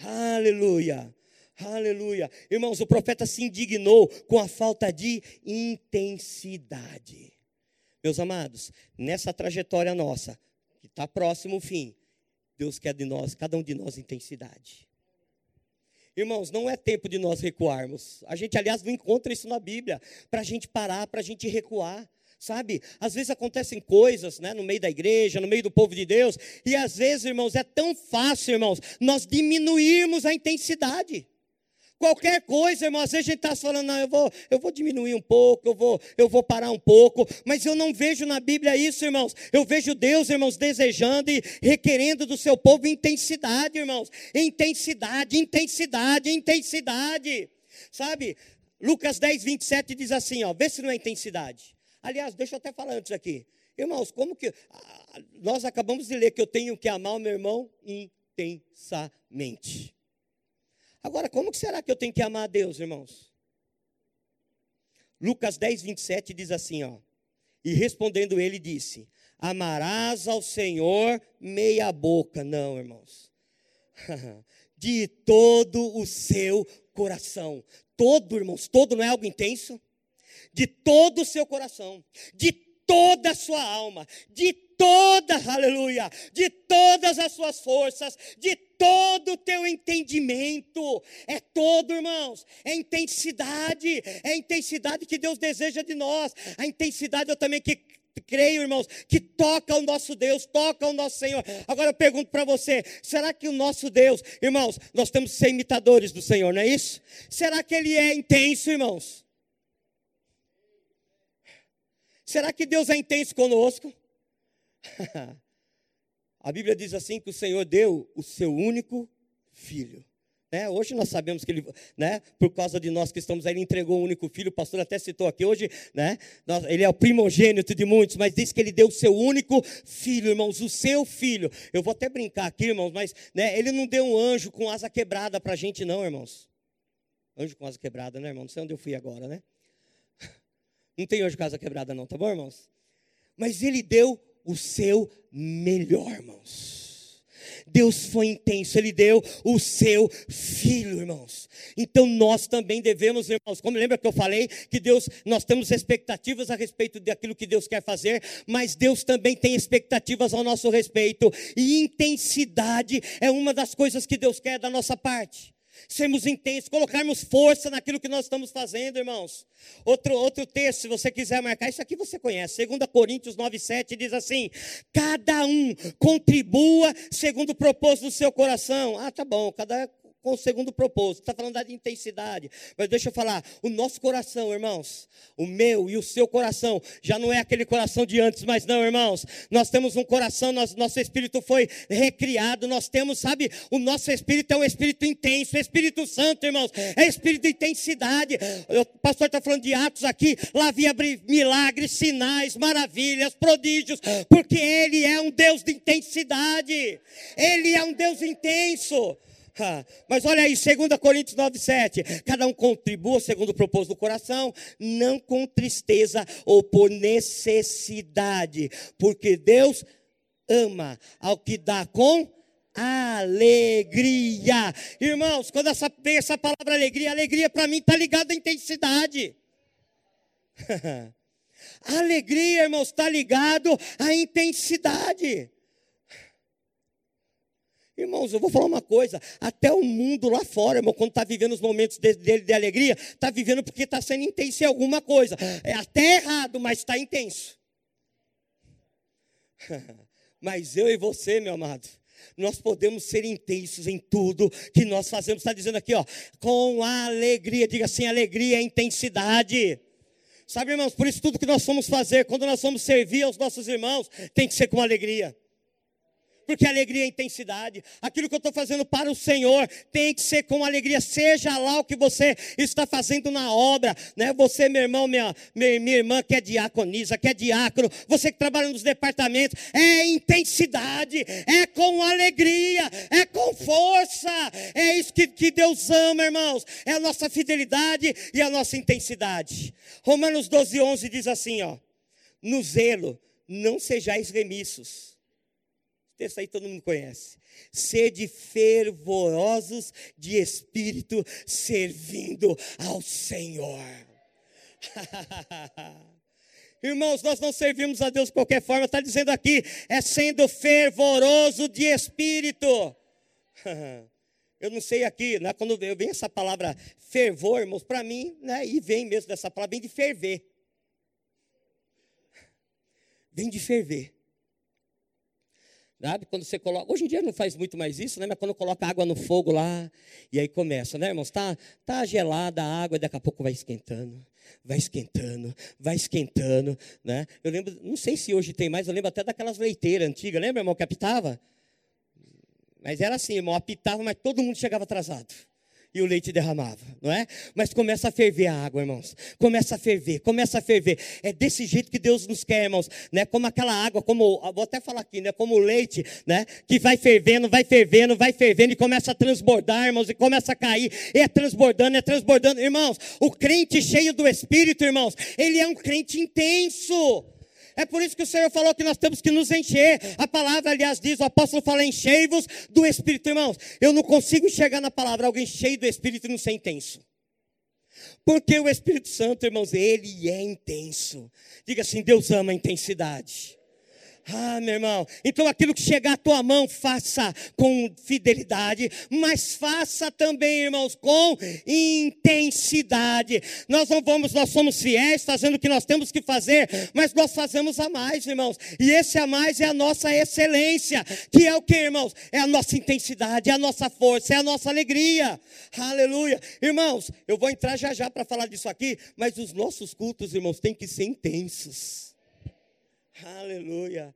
Aleluia. Aleluia. Irmãos, o profeta se indignou com a falta de intensidade. Meus amados, nessa trajetória nossa, que está próximo o fim, Deus quer de nós, cada um de nós, intensidade. Irmãos, não é tempo de nós recuarmos. A gente, aliás, não encontra isso na Bíblia, para a gente parar, para a gente recuar. Sabe, às vezes acontecem coisas, né, no meio da igreja, no meio do povo de Deus, e às vezes, irmãos, é tão fácil, irmãos, nós diminuirmos a intensidade. Qualquer coisa, irmão, às vezes a gente está falando, não, eu vou, eu vou diminuir um pouco, eu vou, eu vou parar um pouco, mas eu não vejo na Bíblia isso, irmãos. Eu vejo Deus, irmãos, desejando e requerendo do seu povo intensidade, irmãos. Intensidade, intensidade, intensidade. Sabe? Lucas 10, 27 diz assim, ó, vê se não é intensidade. Aliás, deixa eu até falar antes aqui. Irmãos, como que. Nós acabamos de ler que eu tenho que amar o meu irmão intensamente. Agora, como que será que eu tenho que amar a Deus, irmãos? Lucas 10, 27 diz assim, ó. E respondendo ele disse: Amarás ao Senhor meia boca. Não, irmãos. [laughs] De todo o seu coração. Todo, irmãos, todo não é algo intenso? De todo o seu coração, de toda a sua alma, de toda, aleluia, de todas as suas forças, de todo o teu entendimento. É todo, irmãos. É intensidade. É intensidade que Deus deseja de nós. A intensidade eu também que creio, irmãos, que toca o nosso Deus, toca o nosso Senhor. Agora eu pergunto para você: será que o nosso Deus, irmãos, nós temos que ser imitadores do Senhor, não é isso? Será que Ele é intenso, irmãos? Será que Deus é intenso conosco? [laughs] A Bíblia diz assim que o Senhor deu o seu único filho. Né? Hoje nós sabemos que ele, né, por causa de nós que estamos aí, ele entregou o único filho, o pastor até citou aqui hoje, né, nós, ele é o primogênito de muitos, mas diz que ele deu o seu único filho, irmãos, o seu filho. Eu vou até brincar aqui, irmãos, mas né, ele não deu um anjo com asa quebrada para a gente, não, irmãos. Anjo com asa quebrada, né, irmão? Não sei onde eu fui agora, né? [laughs] Não tem anjo com asa quebrada, não, tá bom, irmãos? Mas ele deu o seu melhor, irmãos. Deus foi intenso, Ele deu o seu filho, irmãos. Então nós também devemos, irmãos, como lembra que eu falei que Deus, nós temos expectativas a respeito daquilo que Deus quer fazer, mas Deus também tem expectativas ao nosso respeito, e intensidade é uma das coisas que Deus quer da nossa parte sermos intensos, colocarmos força naquilo que nós estamos fazendo, irmãos. Outro, outro texto, se você quiser marcar, isso aqui você conhece. 2 Coríntios 9, 7 diz assim: Cada um contribua segundo o propósito do seu coração. Ah, tá bom, cada com o segundo propósito. Está falando da intensidade. Mas deixa eu falar, o nosso coração, irmãos, o meu e o seu coração, já não é aquele coração de antes, mas não, irmãos. Nós temos um coração, nós, nosso espírito foi recriado, nós temos, sabe, o nosso espírito é um espírito intenso, o Espírito Santo, irmãos, é espírito de intensidade. O pastor está falando de atos aqui, lá havia milagres, sinais, maravilhas, prodígios, porque Ele é um Deus de intensidade, Ele é um Deus intenso. Mas olha aí, 2 Coríntios 9, 7. Cada um contribua segundo o propósito do coração, não com tristeza ou por necessidade, porque Deus ama ao que dá com alegria. Irmãos, quando essa, vem essa palavra alegria, alegria para mim está ligada à intensidade. [laughs] alegria, irmãos, está ligado à intensidade. Irmãos, eu vou falar uma coisa: até o mundo lá fora, irmão, quando está vivendo os momentos dele de, de, alegria, está vivendo porque está sendo intenso em alguma coisa. É até errado, mas está intenso. [laughs] mas eu e você, meu amado, nós podemos ser intensos em tudo que nós fazemos. Está dizendo aqui, ó, com alegria. Diga assim: alegria é intensidade. Sabe, irmãos, por isso tudo que nós vamos fazer, quando nós vamos servir aos nossos irmãos, tem que ser com alegria porque alegria é intensidade. Aquilo que eu estou fazendo para o Senhor tem que ser com alegria, seja lá o que você está fazendo na obra, né? Você, meu irmão, minha, minha, minha irmã que é diaconisa, que é diácono, você que trabalha nos departamentos, é intensidade, é com alegria, é com força, é isso que, que Deus ama, irmãos, é a nossa fidelidade e a nossa intensidade. Romanos 12, 11 diz assim, ó, no zelo, não sejais remissos texto aí todo mundo conhece. Sede fervorosos de espírito, servindo ao Senhor. [laughs] Irmãos, nós não servimos a Deus de qualquer forma, está dizendo aqui, é sendo fervoroso de espírito. [laughs] Eu não sei aqui, né, quando vem essa palavra fervor, irmãos, para mim, né, e vem mesmo dessa palavra, vem de ferver. Vem de ferver. Sabe? Quando você coloca. Hoje em dia não faz muito mais isso, né? Mas quando coloca água no fogo lá, e aí começa, né, irmãos? Tá, tá gelada a água, e daqui a pouco vai esquentando, vai esquentando, vai esquentando, né? Eu lembro, não sei se hoje tem mais, eu lembro até daquelas leiteiras antigas, lembra, irmão, que apitava? Mas era assim, irmão, apitava, mas todo mundo chegava atrasado e o leite derramava, não é? Mas começa a ferver a água, irmãos. Começa a ferver, começa a ferver. É desse jeito que Deus nos quer, irmãos, né? Como aquela água, como vou até falar aqui, né? Como o leite, né? Que vai fervendo, vai fervendo, vai fervendo e começa a transbordar, irmãos, e começa a cair. E é transbordando, é transbordando, irmãos. O crente cheio do Espírito, irmãos, ele é um crente intenso. É por isso que o Senhor falou que nós temos que nos encher. A palavra, aliás, diz, o apóstolo fala, enchei-vos do Espírito. Irmãos, eu não consigo enxergar na palavra alguém cheio do Espírito e não ser intenso. Porque o Espírito Santo, irmãos, ele é intenso. Diga assim, Deus ama a intensidade. Ah, meu irmão, então aquilo que chegar à tua mão, faça com fidelidade, mas faça também, irmãos, com intensidade. Nós não vamos, nós somos fiéis, fazendo o que nós temos que fazer, mas nós fazemos a mais, irmãos. E esse a mais é a nossa excelência, que é o que, irmãos? É a nossa intensidade, é a nossa força, é a nossa alegria. Aleluia. Irmãos, eu vou entrar já já para falar disso aqui, mas os nossos cultos, irmãos, têm que ser intensos. Aleluia.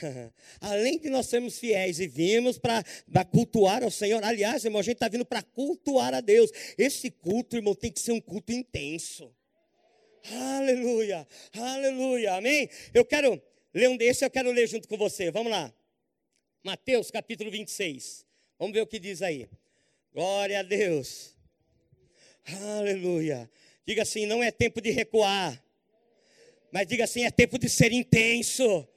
[laughs] Além de nós sermos fiéis e vimos para cultuar ao Senhor, aliás, irmão, a gente está vindo para cultuar a Deus. Esse culto, irmão, tem que ser um culto intenso. Aleluia, aleluia, amém? Eu quero ler um desse, eu quero ler junto com você. Vamos lá. Mateus capítulo 26. Vamos ver o que diz aí. Glória a Deus. Aleluia. Diga assim: não é tempo de recuar. Mas diga assim: é tempo de ser intenso.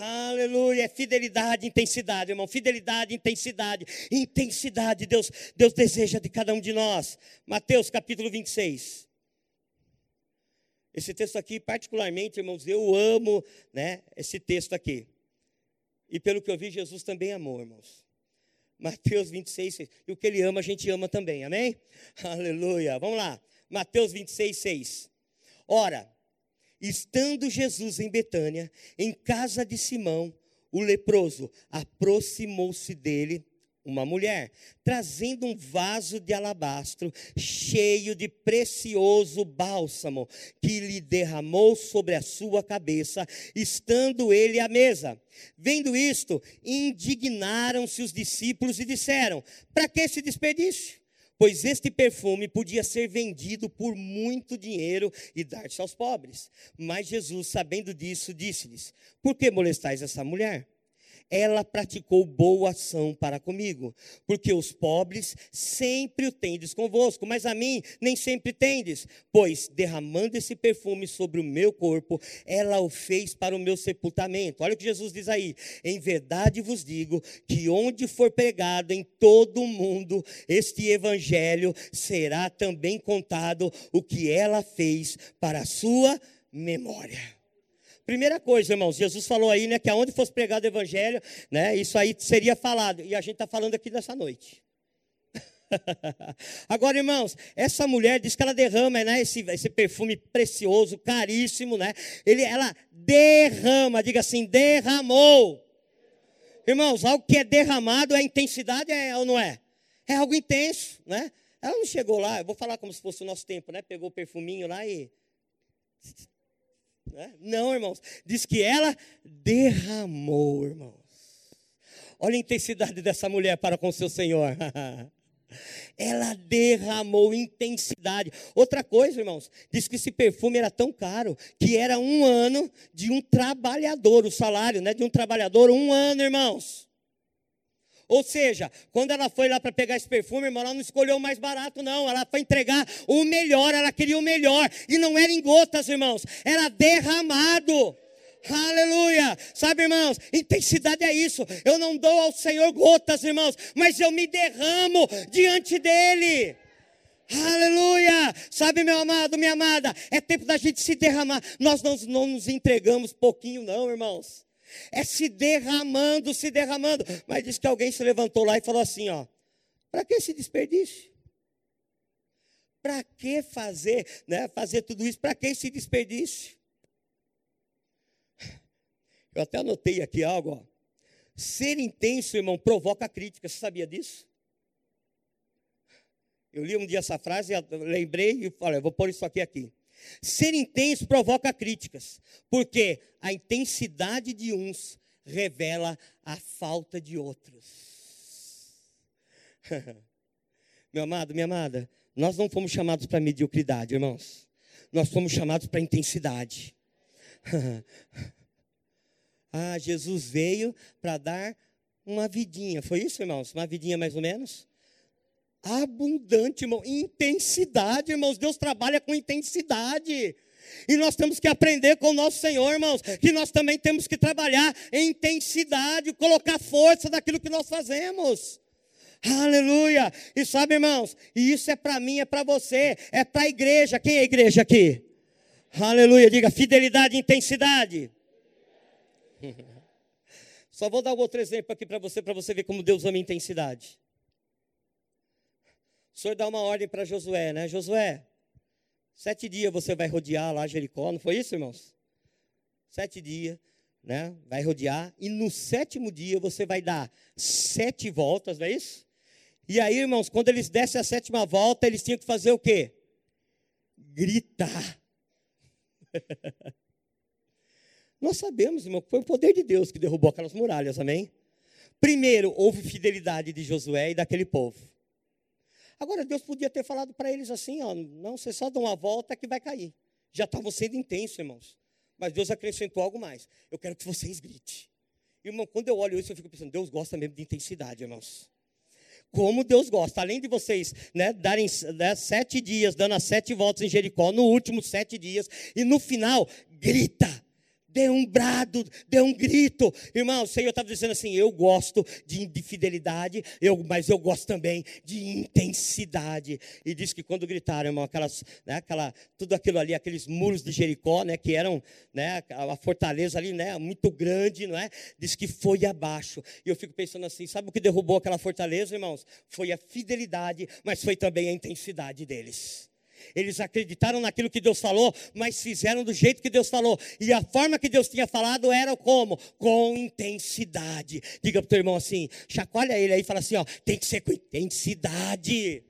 Aleluia, é fidelidade, intensidade, irmão. Fidelidade, intensidade, intensidade. Deus, Deus deseja de cada um de nós. Mateus capítulo 26. Esse texto aqui, particularmente, irmãos, eu amo, né, esse texto aqui. E pelo que eu vi, Jesus também amou, irmãos. Mateus 26, 6. E o que ele ama, a gente ama também, amém? Aleluia. Vamos lá. Mateus 26, 6. Ora, Estando Jesus em Betânia, em casa de Simão, o leproso, aproximou-se dele uma mulher, trazendo um vaso de alabastro cheio de precioso bálsamo, que lhe derramou sobre a sua cabeça, estando ele à mesa. Vendo isto, indignaram-se os discípulos e disseram: Para que esse desperdício? Pois este perfume podia ser vendido por muito dinheiro e dar-se aos pobres. Mas Jesus, sabendo disso, disse-lhes: Por que molestais essa mulher? Ela praticou boa ação para comigo, porque os pobres sempre o tendes convosco, mas a mim nem sempre tendes, pois derramando esse perfume sobre o meu corpo, ela o fez para o meu sepultamento. Olha o que Jesus diz aí: em verdade vos digo que onde for pregado em todo o mundo este evangelho, será também contado o que ela fez para a sua memória. Primeira coisa, irmãos, Jesus falou aí, né, que aonde fosse pregado o evangelho, né, isso aí seria falado. E a gente está falando aqui nessa noite. [laughs] Agora, irmãos, essa mulher diz que ela derrama, né, esse, esse perfume precioso, caríssimo, né? Ele, ela derrama, diga assim, derramou. Irmãos, algo que é derramado, a intensidade é ou não é? É algo intenso, né? Ela não chegou lá, eu vou falar como se fosse o nosso tempo, né? Pegou o perfuminho lá e né? Não, irmãos. Diz que ela derramou, irmãos. Olha a intensidade dessa mulher para com seu Senhor. [laughs] ela derramou intensidade. Outra coisa, irmãos, diz que esse perfume era tão caro que era um ano de um trabalhador, o salário né, de um trabalhador, um ano, irmãos. Ou seja, quando ela foi lá para pegar esse perfume, irmão, ela não escolheu o mais barato, não. Ela foi entregar o melhor, ela queria o melhor. E não era em gotas, irmãos, era derramado. Aleluia! Sabe, irmãos, intensidade é isso. Eu não dou ao Senhor gotas, irmãos, mas eu me derramo diante dEle. Aleluia! Sabe, meu amado, minha amada, é tempo da gente se derramar. Nós não, não nos entregamos pouquinho, não, irmãos. É se derramando, se derramando. Mas diz que alguém se levantou lá e falou assim: ó, para que esse desperdício? Para que fazer, né, fazer tudo isso? Para que esse desperdício? Eu até anotei aqui algo, ó. Ser intenso, irmão, provoca crítica. Você sabia disso? Eu li um dia essa frase, lembrei e falei, vou pôr isso aqui aqui. Ser intenso provoca críticas, porque a intensidade de uns revela a falta de outros. [laughs] Meu amado, minha amada, nós não fomos chamados para mediocridade, irmãos. Nós fomos chamados para intensidade. [laughs] ah, Jesus veio para dar uma vidinha. Foi isso, irmãos? Uma vidinha mais ou menos? Abundante, irmão. Intensidade, irmãos. Deus trabalha com intensidade. E nós temos que aprender com o nosso Senhor, irmãos, que nós também temos que trabalhar em intensidade, colocar força naquilo que nós fazemos. Aleluia! E sabe, irmãos, e isso é para mim, é para você, é para a igreja. Quem é a igreja aqui? Aleluia! Diga fidelidade e intensidade. [laughs] Só vou dar outro exemplo aqui para você, para você ver como Deus ama intensidade. O Senhor dá uma ordem para Josué, né? Josué, sete dias você vai rodear lá Jericó, não foi isso, irmãos? Sete dias, né? Vai rodear, e no sétimo dia você vai dar sete voltas, não é isso? E aí, irmãos, quando eles dessem a sétima volta, eles tinham que fazer o quê? Gritar. [laughs] Nós sabemos, irmão, que foi o poder de Deus que derrubou aquelas muralhas, amém? Primeiro, houve fidelidade de Josué e daquele povo. Agora, Deus podia ter falado para eles assim: ó, não, você só dá uma volta que vai cair. Já estavam sendo intensos, irmãos. Mas Deus acrescentou algo mais. Eu quero que vocês gritem. Irmão, quando eu olho isso, eu fico pensando: Deus gosta mesmo de intensidade, irmãos. Como Deus gosta, além de vocês né, darem né, sete dias, dando as sete voltas em Jericó, no último sete dias, e no final, grita dê um brado, dê um grito. Irmão, o Senhor estava dizendo assim: eu gosto de, fidelidade, eu, mas eu gosto também de intensidade. E diz que quando gritaram, irmão, aquelas, né, aquela, tudo aquilo ali, aqueles muros de Jericó, né, que eram né, a fortaleza ali, né, muito grande, não é? Diz que foi abaixo. E eu fico pensando assim: sabe o que derrubou aquela fortaleza, irmãos? Foi a fidelidade, mas foi também a intensidade deles. Eles acreditaram naquilo que Deus falou, mas fizeram do jeito que Deus falou. E a forma que Deus tinha falado era como? Com intensidade. Diga para o teu irmão assim, chacoalha ele aí e fala assim: ó, tem que ser com intensidade.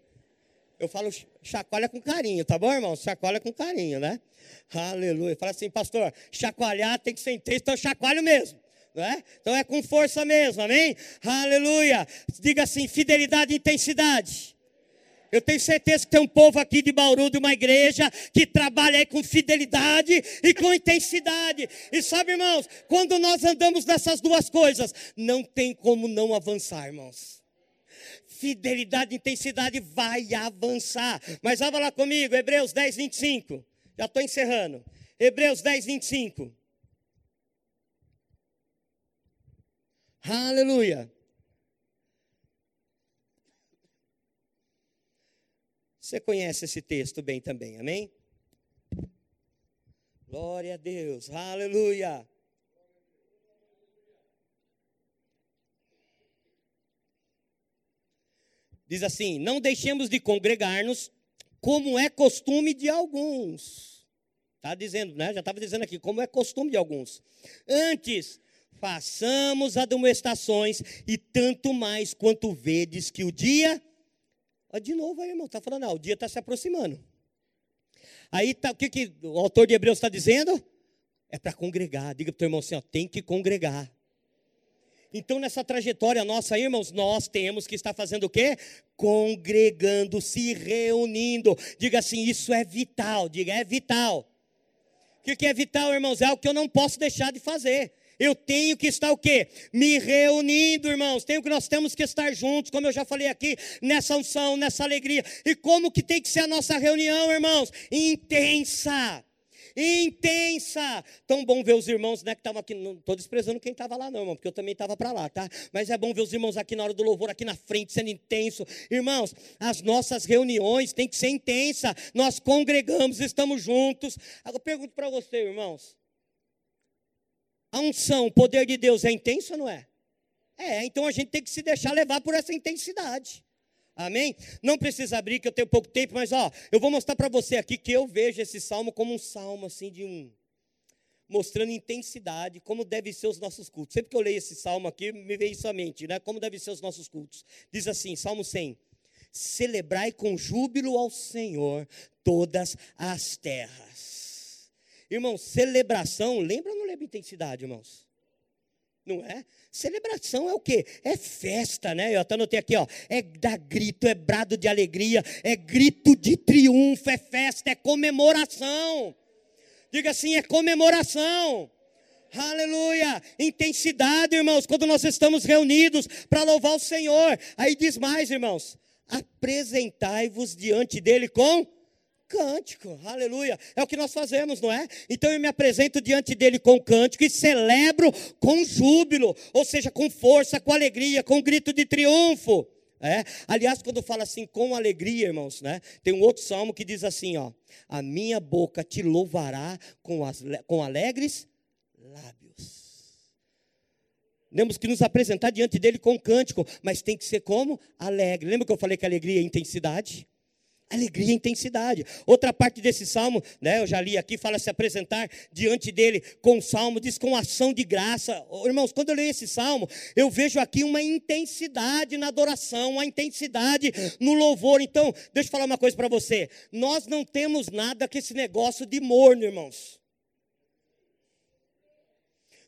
Eu falo chacoalha com carinho, tá bom, irmão? Chacoalha com carinho, né? Aleluia. Fala assim, pastor, chacoalhar tem que ser intenso, então chacoalho mesmo. É? Então é com força mesmo, amém? Aleluia. Diga assim: fidelidade e intensidade. Eu tenho certeza que tem um povo aqui de Bauru, de uma igreja, que trabalha com fidelidade e com intensidade. E sabe, irmãos, quando nós andamos nessas duas coisas, não tem como não avançar, irmãos. Fidelidade e intensidade vai avançar. Mas vá lá comigo, Hebreus 10, 25. Já estou encerrando. Hebreus 10, 25. Aleluia. Você conhece esse texto bem também, amém? Glória a Deus, aleluia. Diz assim: Não deixemos de congregar-nos, como é costume de alguns. Está dizendo, né? Já estava dizendo aqui, como é costume de alguns. Antes, façamos admoestações, e tanto mais quanto vedes que o dia de novo aí, irmão, está falando, ah, o dia está se aproximando. Aí tá, o que, que o autor de Hebreus está dizendo? É para congregar. Diga para o teu irmão assim, ó, tem que congregar. Então, nessa trajetória nossa irmãos, nós temos que estar fazendo o quê? Congregando, se reunindo. Diga assim, isso é vital. Diga, é vital. O que é vital, irmãos? É algo que eu não posso deixar de fazer. Eu tenho que estar o quê? Me reunindo, irmãos. Tenho que nós temos que estar juntos, como eu já falei aqui, nessa unção, nessa alegria. E como que tem que ser a nossa reunião, irmãos? Intensa intensa. Tão bom ver os irmãos, né, que estavam aqui. Não estou desprezando quem estava lá, não, irmão, porque eu também estava para lá, tá? Mas é bom ver os irmãos aqui na hora do louvor, aqui na frente, sendo intenso. Irmãos, as nossas reuniões têm que ser intensa. Nós congregamos, estamos juntos. Agora eu pergunto para você, irmãos. A unção, o poder de Deus é intenso ou não é? É, então a gente tem que se deixar levar por essa intensidade. Amém? Não precisa abrir, que eu tenho pouco tempo, mas ó, eu vou mostrar para você aqui que eu vejo esse salmo como um salmo assim de um mostrando intensidade, como devem ser os nossos cultos. Sempre que eu leio esse salmo aqui, me vem isso à mente, né? Como devem ser os nossos cultos. Diz assim, Salmo 100: Celebrai com júbilo ao Senhor todas as terras. Irmãos, celebração, lembra ou não lembra intensidade, irmãos? Não é? Celebração é o quê? É festa, né? Eu até anotei aqui, ó. É dar grito, é brado de alegria, é grito de triunfo, é festa, é comemoração. Diga assim, é comemoração. Aleluia! Intensidade, irmãos, quando nós estamos reunidos para louvar o Senhor. Aí diz mais, irmãos: apresentai-vos diante dele com cântico, aleluia. É o que nós fazemos, não é? Então eu me apresento diante dele com cântico e celebro com júbilo, ou seja, com força, com alegria, com grito de triunfo. É? Aliás, quando fala assim com alegria, irmãos, né? Tem um outro salmo que diz assim, ó: A minha boca te louvará com, as, com alegres lábios. Temos que nos apresentar diante dele com cântico, mas tem que ser como? Alegre. Lembra que eu falei que alegria é intensidade? Alegria e intensidade. Outra parte desse salmo, né, eu já li aqui, fala se apresentar diante dele com salmo, diz com ação de graça. Irmãos, quando eu leio esse salmo, eu vejo aqui uma intensidade na adoração, uma intensidade no louvor. Então, deixa eu falar uma coisa para você. Nós não temos nada com esse negócio de morno, irmãos.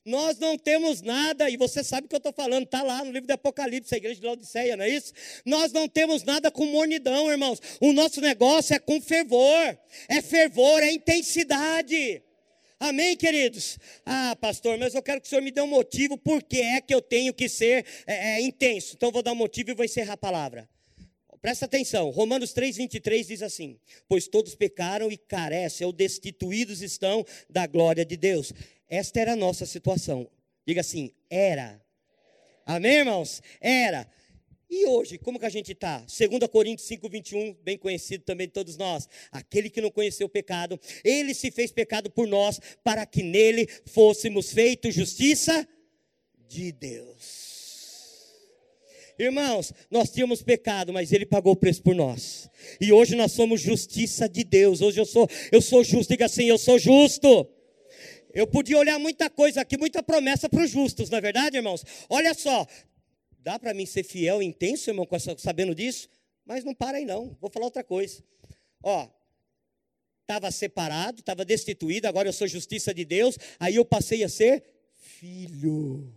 Nós não temos nada, e você sabe o que eu estou falando, está lá no livro do Apocalipse, a igreja de Laodiceia, não é isso? Nós não temos nada com mornidão, irmãos. O nosso negócio é com fervor, é fervor, é intensidade. Amém, queridos? Ah, pastor, mas eu quero que o senhor me dê um motivo por que é que eu tenho que ser é, é, intenso. Então, vou dar um motivo e vou encerrar a palavra. Presta atenção, Romanos 3, 23 diz assim: Pois todos pecaram e carecem, ou destituídos estão da glória de Deus. Esta era a nossa situação. Diga assim, era. Amém, irmãos? Era. E hoje, como que a gente está? 2 Coríntios 5, 21, bem conhecido também de todos nós. Aquele que não conheceu o pecado, ele se fez pecado por nós, para que nele fôssemos feitos justiça de Deus. Irmãos, nós tínhamos pecado, mas ele pagou o preço por nós. E hoje nós somos justiça de Deus. Hoje eu sou, eu sou justo, diga assim, eu sou justo. Eu podia olhar muita coisa aqui, muita promessa para os justos, não é verdade, irmãos? Olha só, dá para mim ser fiel e intenso, irmão, sabendo disso? Mas não para aí não, vou falar outra coisa. Ó, estava separado, estava destituído, agora eu sou justiça de Deus, aí eu passei a ser filho.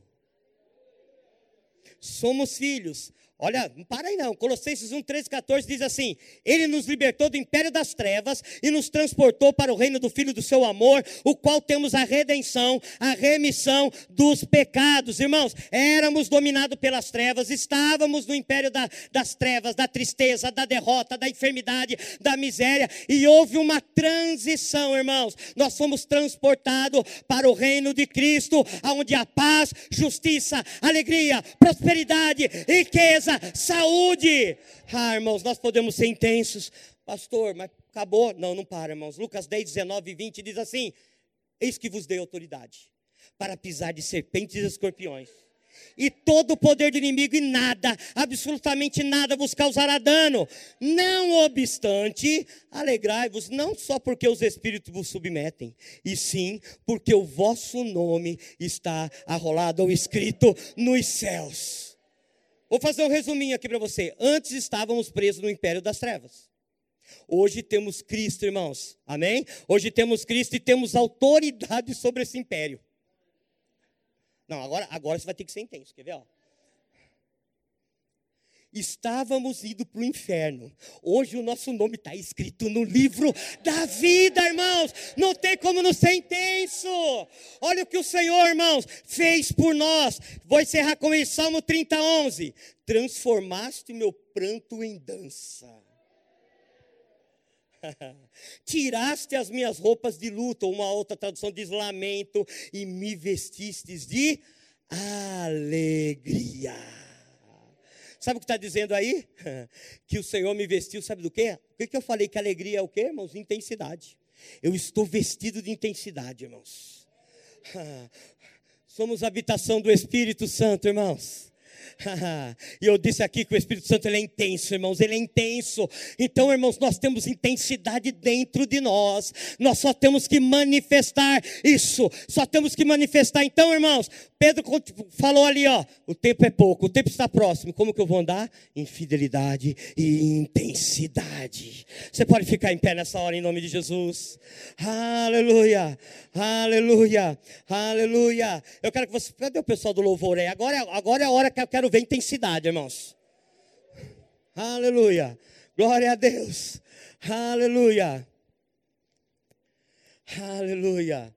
Somos filhos. Olha, não para aí não. Colossenses 1, 13, 14 diz assim: Ele nos libertou do império das trevas e nos transportou para o reino do Filho do seu amor, o qual temos a redenção, a remissão dos pecados. Irmãos, éramos dominados pelas trevas, estávamos no império da, das trevas, da tristeza, da derrota, da enfermidade, da miséria, e houve uma transição, irmãos. Nós fomos transportados para o reino de Cristo, onde a paz, justiça, alegria, prosperidade, riqueza, saúde. Ah, irmãos, nós podemos ser intensos. Pastor, mas acabou? Não, não para, irmãos. Lucas 10, 19 e 20 diz assim: Eis que vos dei autoridade para pisar de serpentes e escorpiões. E todo o poder do inimigo, e nada, absolutamente nada vos causará dano. Não obstante, alegrai-vos, não só porque os espíritos vos submetem, e sim porque o vosso nome está arrolado ou escrito nos céus. Vou fazer um resuminho aqui para você. Antes estávamos presos no império das trevas. Hoje temos Cristo, irmãos. Amém? Hoje temos Cristo e temos autoridade sobre esse império. Não, agora, agora você vai ter que ser intenso. Quer ver? Ó? Estávamos indo para o inferno. Hoje o nosso nome está escrito no livro da vida, irmãos. Não tem como não ser intenso. Olha o que o Senhor, irmãos, fez por nós. Vou encerrar com isso, Salmo 30, 11. Transformaste meu pranto em dança. [laughs] Tiraste as minhas roupas de luto, uma outra tradução diz lamento, e me vestistes de alegria. Sabe o que está dizendo aí? [laughs] Que o Senhor me vestiu, sabe do quê? O que eu falei? Que alegria é o quê, irmãos? Intensidade. Eu estou vestido de intensidade, irmãos. [laughs] Somos habitação do Espírito Santo, irmãos. [laughs] e eu disse aqui que o Espírito Santo ele é intenso, irmãos, ele é intenso. Então, irmãos, nós temos intensidade dentro de nós. Nós só temos que manifestar isso. Só temos que manifestar. Então, irmãos, Pedro falou ali, ó, o tempo é pouco, o tempo está próximo. Como que eu vou andar? Em fidelidade e intensidade. Você pode ficar em pé nessa hora em nome de Jesus. Aleluia. Aleluia. Aleluia. Eu quero que você, cadê o pessoal do louvor aí? Agora, agora é a hora que eu quero ver intensidade, irmãos. Aleluia. Glória a Deus. Aleluia. Aleluia.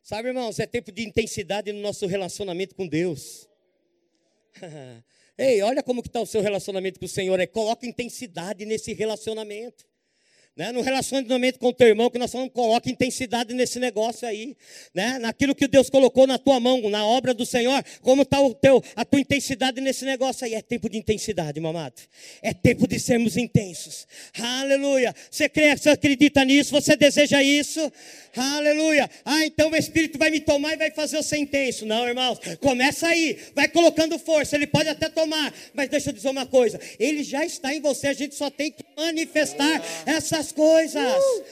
Sabe, irmãos, é tempo de intensidade no nosso relacionamento com Deus. [laughs] Ei, olha como que está o seu relacionamento com o Senhor. É, coloca intensidade nesse relacionamento. Né? No relacionamento com o teu irmão, que nós falamos, coloca intensidade nesse negócio aí. Né? Naquilo que Deus colocou na tua mão, na obra do Senhor, como está a tua intensidade nesse negócio aí. É tempo de intensidade, mamado. É tempo de sermos intensos. Aleluia. Você crê, você acredita nisso? Você deseja isso? Aleluia. Ah, então o Espírito vai me tomar e vai fazer eu ser intenso. Não, irmãos. Começa aí. Vai colocando força. Ele pode até tomar. Mas deixa eu dizer uma coisa. Ele já está em você. A gente só tem que manifestar essa as coisas. Uh!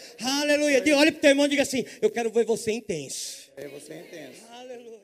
Aleluia. Olha para o teu irmão e diga assim: Eu quero ver você intenso. É você intenso. Aleluia.